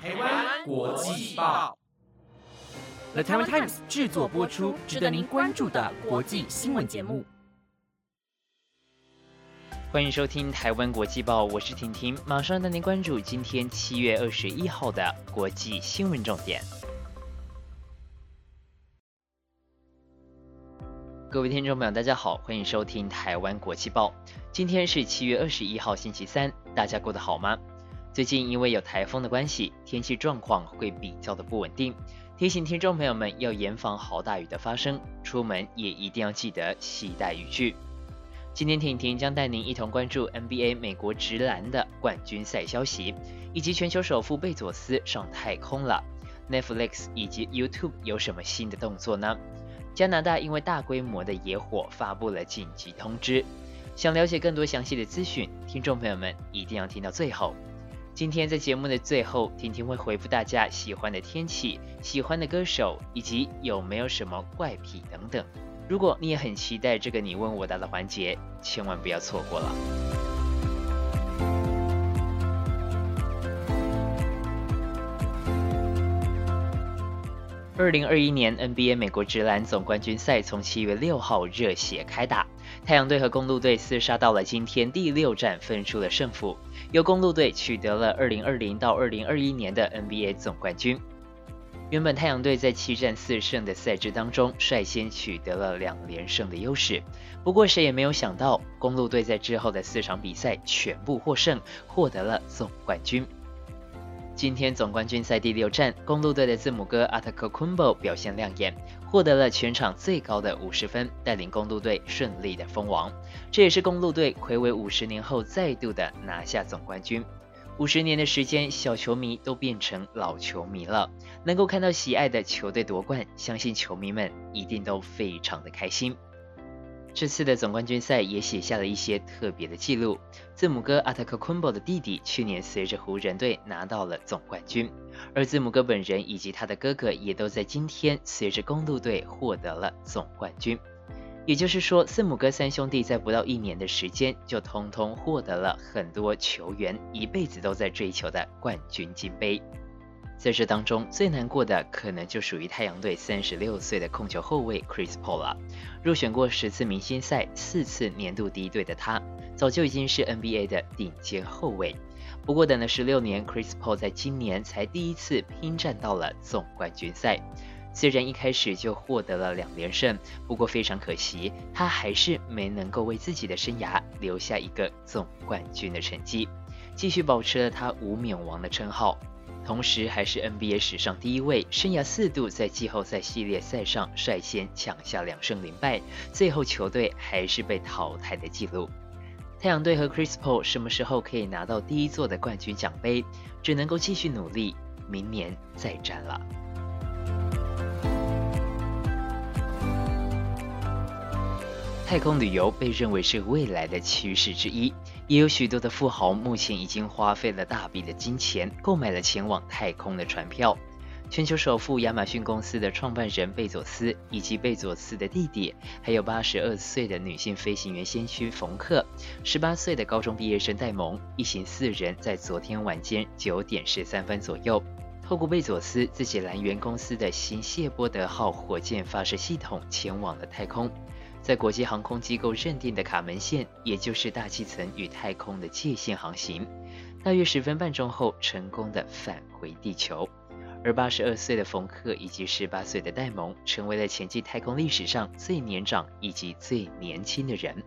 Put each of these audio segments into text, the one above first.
台湾国际报，The Taiwan Times 制作播出，值得您关注的国际新闻节目。欢迎收听台湾国际报，我是婷婷，马上带您关注今天七月二十一号的国际新闻重点。各位听众朋友，大家好，欢迎收听台湾国际报。今天是七月二十一号，星期三，大家过得好吗？最近因为有台风的关系，天气状况会比较的不稳定，提醒听众朋友们要严防豪大雨的发生，出门也一定要记得携带雨具。今天婷婷将带您一同关注 NBA 美国直男的冠军赛消息，以及全球首富贝佐斯上太空了，Netflix 以及 YouTube 有什么新的动作呢？加拿大因为大规模的野火发布了紧急通知。想了解更多详细的资讯，听众朋友们一定要听到最后。今天在节目的最后，婷婷会回复大家喜欢的天气、喜欢的歌手以及有没有什么怪癖等等。如果你也很期待这个你问我答的环节，千万不要错过了。二零二一年 NBA 美国职篮总冠军赛从七月六号热血开打。太阳队和公路队厮杀到了今天第六战，分出了胜负，由公路队取得了2020到2021年的 NBA 总冠军。原本太阳队在七战四胜的赛制当中，率先取得了两连胜的优势，不过谁也没有想到，公路队在之后的四场比赛全部获胜，获得了总冠军。今天总冠军赛第六战，公路队的字母哥阿塔克昆博表现亮眼，获得了全场最高的五十分，带领公路队顺利的封王。这也是公路队魁违五十年后再度的拿下总冠军。五十年的时间，小球迷都变成老球迷了，能够看到喜爱的球队夺冠，相信球迷们一定都非常的开心。这次的总冠军赛也写下了一些特别的记录。字母哥阿塔克昆博的弟弟去年随着湖人队拿到了总冠军，而字母哥本人以及他的哥哥也都在今天随着公路队获得了总冠军。也就是说，字母哥三兄弟在不到一年的时间就通通获得了很多球员一辈子都在追求的冠军金杯。在这当中，最难过的可能就属于太阳队三十六岁的控球后卫 Chris Paul 了。入选过十次明星赛、四次年度第一队的他，早就已经是 NBA 的顶尖后卫。不过等了十六年，Chris Paul 在今年才第一次拼战到了总冠军赛。虽然一开始就获得了两连胜，不过非常可惜，他还是没能够为自己的生涯留下一个总冠军的成绩，继续保持了他无冕王的称号。同时，还是 NBA 史上第一位生涯四度在季后赛系列赛上率先抢下两胜零败，最后球队还是被淘汰的记录。太阳队和 Chris Paul 什么时候可以拿到第一座的冠军奖杯？只能够继续努力，明年再战了。太空旅游被认为是未来的趋势之一。也有许多的富豪目前已经花费了大笔的金钱，购买了前往太空的船票。全球首富亚马逊公司的创办人贝佐斯，以及贝佐斯的弟弟，还有八十二岁的女性飞行员先驱冯克，十八岁的高中毕业生戴蒙，一行四人在昨天晚间九点十三分左右，透过贝佐斯自己来源公司的新谢波德号火箭发射系统前往了太空。在国际航空机构认定的卡门线，也就是大气层与太空的界限航行，大约十分半钟后成功的返回地球。而八十二岁的冯克以及十八岁的戴蒙，成为了前进太空历史上最年长以及最年轻的人。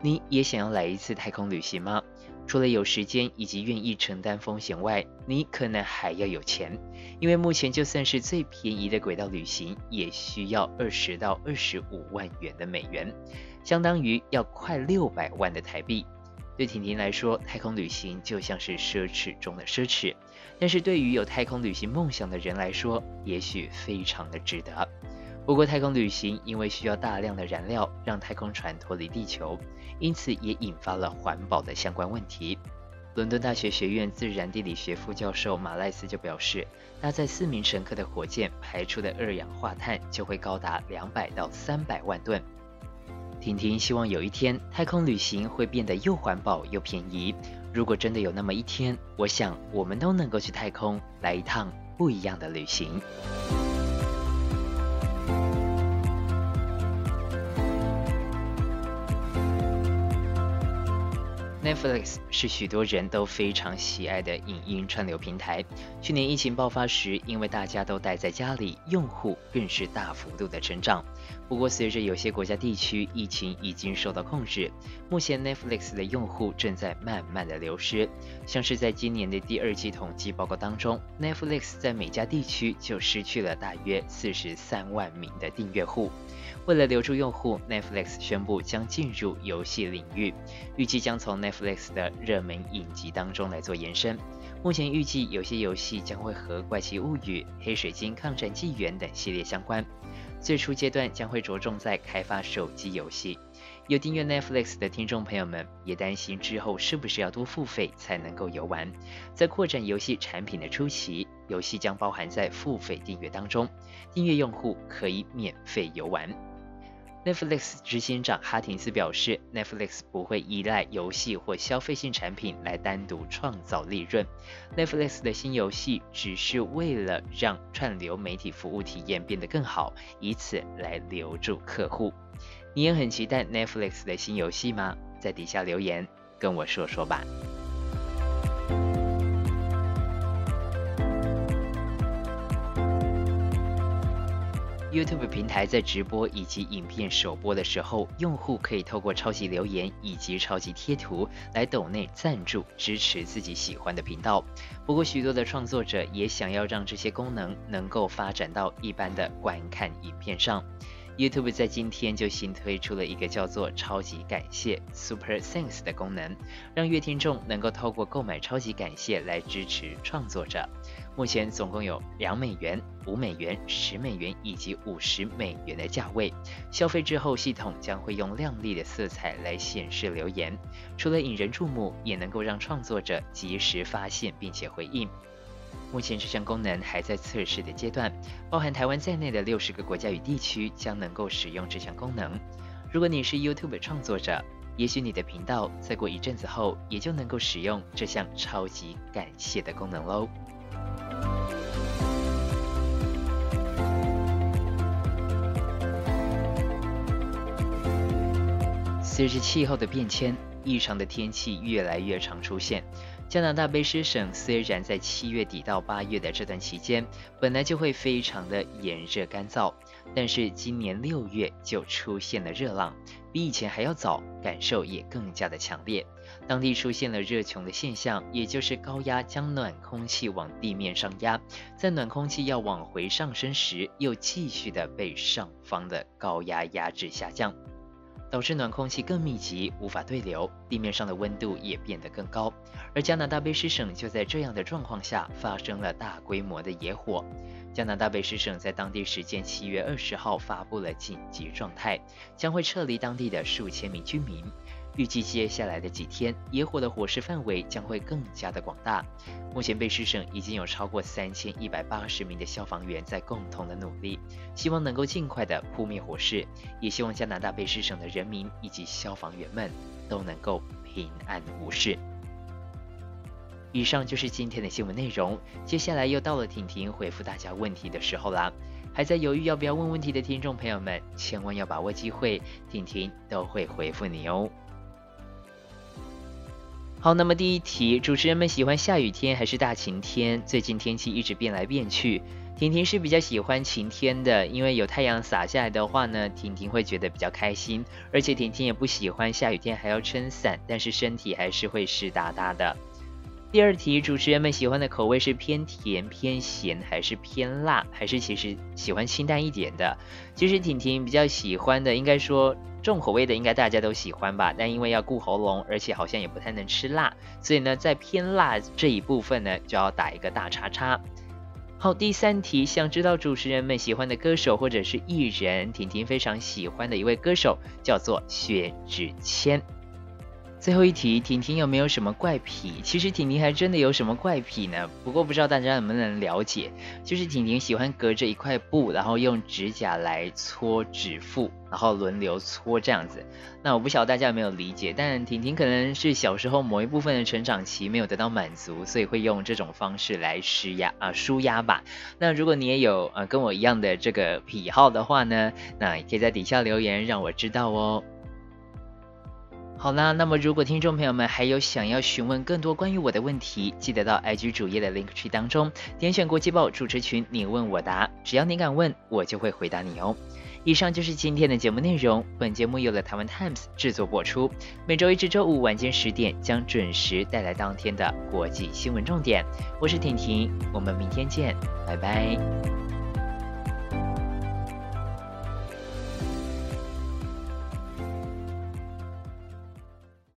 你也想要来一次太空旅行吗？除了有时间以及愿意承担风险外，你可能还要有钱，因为目前就算是最便宜的轨道旅行，也需要二十到二十五万元的美元，相当于要快六百万的台币。对婷婷来说，太空旅行就像是奢侈中的奢侈，但是对于有太空旅行梦想的人来说，也许非常的值得。不过，太空旅行因为需要大量的燃料让太空船脱离地球，因此也引发了环保的相关问题。伦敦大学学院自然地理学副教授马赖斯就表示，搭载四名乘客的火箭排出的二氧化碳就会高达两百到三百万吨。婷婷希望有一天太空旅行会变得又环保又便宜，如果真的有那么一天，我想我们都能够去太空来一趟不一样的旅行。Netflix 是许多人都非常喜爱的影音串流平台。去年疫情爆发时，因为大家都待在家里，用户更是大幅度的成长。不过，随着有些国家地区疫情已经受到控制，目前 Netflix 的用户正在慢慢的流失。像是在今年的第二季统计报告当中，Netflix 在每家地区就失去了大约四十三万名的订阅户。为了留住用户，Netflix 宣布将进入游戏领域，预计将从 Netflix 的热门影集当中来做延伸。目前预计有些游戏将会和《怪奇物语》《黑水晶抗战纪元》等系列相关。最初阶段将会着重在开发手机游戏。有订阅 Netflix 的听众朋友们也担心之后是不是要多付费才能够游玩。在扩展游戏产品的初期，游戏将包含在付费订阅当中，订阅用户可以免费游玩。Netflix 执行长哈廷斯表示，Netflix 不会依赖游戏或消费性产品来单独创造利润。Netflix 的新游戏只是为了让串流媒体服务体验变得更好，以此来留住客户。你也很期待 Netflix 的新游戏吗？在底下留言跟我说说吧。YouTube 平台在直播以及影片首播的时候，用户可以透过超级留言以及超级贴图来抖内赞助支持自己喜欢的频道。不过，许多的创作者也想要让这些功能能够发展到一般的观看影片上。YouTube 在今天就新推出了一个叫做“超级感谢 ”（Super Thanks） 的功能，让乐听众能够透过购买超级感谢来支持创作者。目前总共有两美元、五美元、十美元以及五十美元的价位。消费之后，系统将会用亮丽的色彩来显示留言，除了引人注目，也能够让创作者及时发现并且回应。目前这项功能还在测试的阶段，包含台湾在内的六十个国家与地区将能够使用这项功能。如果你是 YouTube 创作者，也许你的频道再过一阵子后，也就能够使用这项超级感谢的功能喽。随着气候的变迁，异常的天气越来越常出现。加拿大卑诗省虽然在七月底到八月的这段期间本来就会非常的炎热干燥，但是今年六月就出现了热浪，比以前还要早，感受也更加的强烈。当地出现了热穹的现象，也就是高压将暖空气往地面上压，在暖空气要往回上升时，又继续的被上方的高压压制下降，导致暖空气更密集，无法对流，地面上的温度也变得更高。而加拿大卑诗省就在这样的状况下发生了大规模的野火。加拿大卑诗省在当地时间七月二十号发布了紧急状态，将会撤离当地的数千名居民。预计接下来的几天，野火的火势范围将会更加的广大。目前，贝诗省已经有超过三千一百八十名的消防员在共同的努力，希望能够尽快的扑灭火势，也希望加拿大贝诗省的人民以及消防员们都能够平安无事。以上就是今天的新闻内容，接下来又到了婷婷回复大家问题的时候啦。还在犹豫要不要问问题的听众朋友们，千万要把握机会，婷婷都会回复你哦。好，那么第一题，主持人们喜欢下雨天还是大晴天？最近天气一直变来变去，婷婷是比较喜欢晴天的，因为有太阳洒下来的话呢，婷婷会觉得比较开心。而且婷婷也不喜欢下雨天还要撑伞，但是身体还是会湿哒哒的。第二题，主持人们喜欢的口味是偏甜、偏咸，还是偏辣，还是其实喜欢清淡一点的？其实婷婷比较喜欢的，应该说。重口味的应该大家都喜欢吧，但因为要顾喉咙，而且好像也不太能吃辣，所以呢，在偏辣这一部分呢，就要打一个大叉叉。好，第三题，想知道主持人们喜欢的歌手或者是艺人，婷婷非常喜欢的一位歌手叫做薛之谦。最后一题，婷婷有没有什么怪癖？其实婷婷还真的有什么怪癖呢？不过不知道大家能不能了解，就是婷婷喜欢隔着一块布，然后用指甲来搓指腹，然后轮流搓这样子。那我不晓得大家有没有理解，但婷婷可能是小时候某一部分的成长期没有得到满足，所以会用这种方式来施压啊舒压吧。那如果你也有呃跟我一样的这个癖好的话呢，那也可以在底下留言让我知道哦。好啦，那么如果听众朋友们还有想要询问更多关于我的问题，记得到 IG 主页的 link tree 当中点选国际报主持群，你问我答，只要你敢问，我就会回答你哦。以上就是今天的节目内容，本节目由了台湾 Times 制作播出，每周一至周五晚间十点将准时带来当天的国际新闻重点。我是婷婷，我们明天见，拜拜。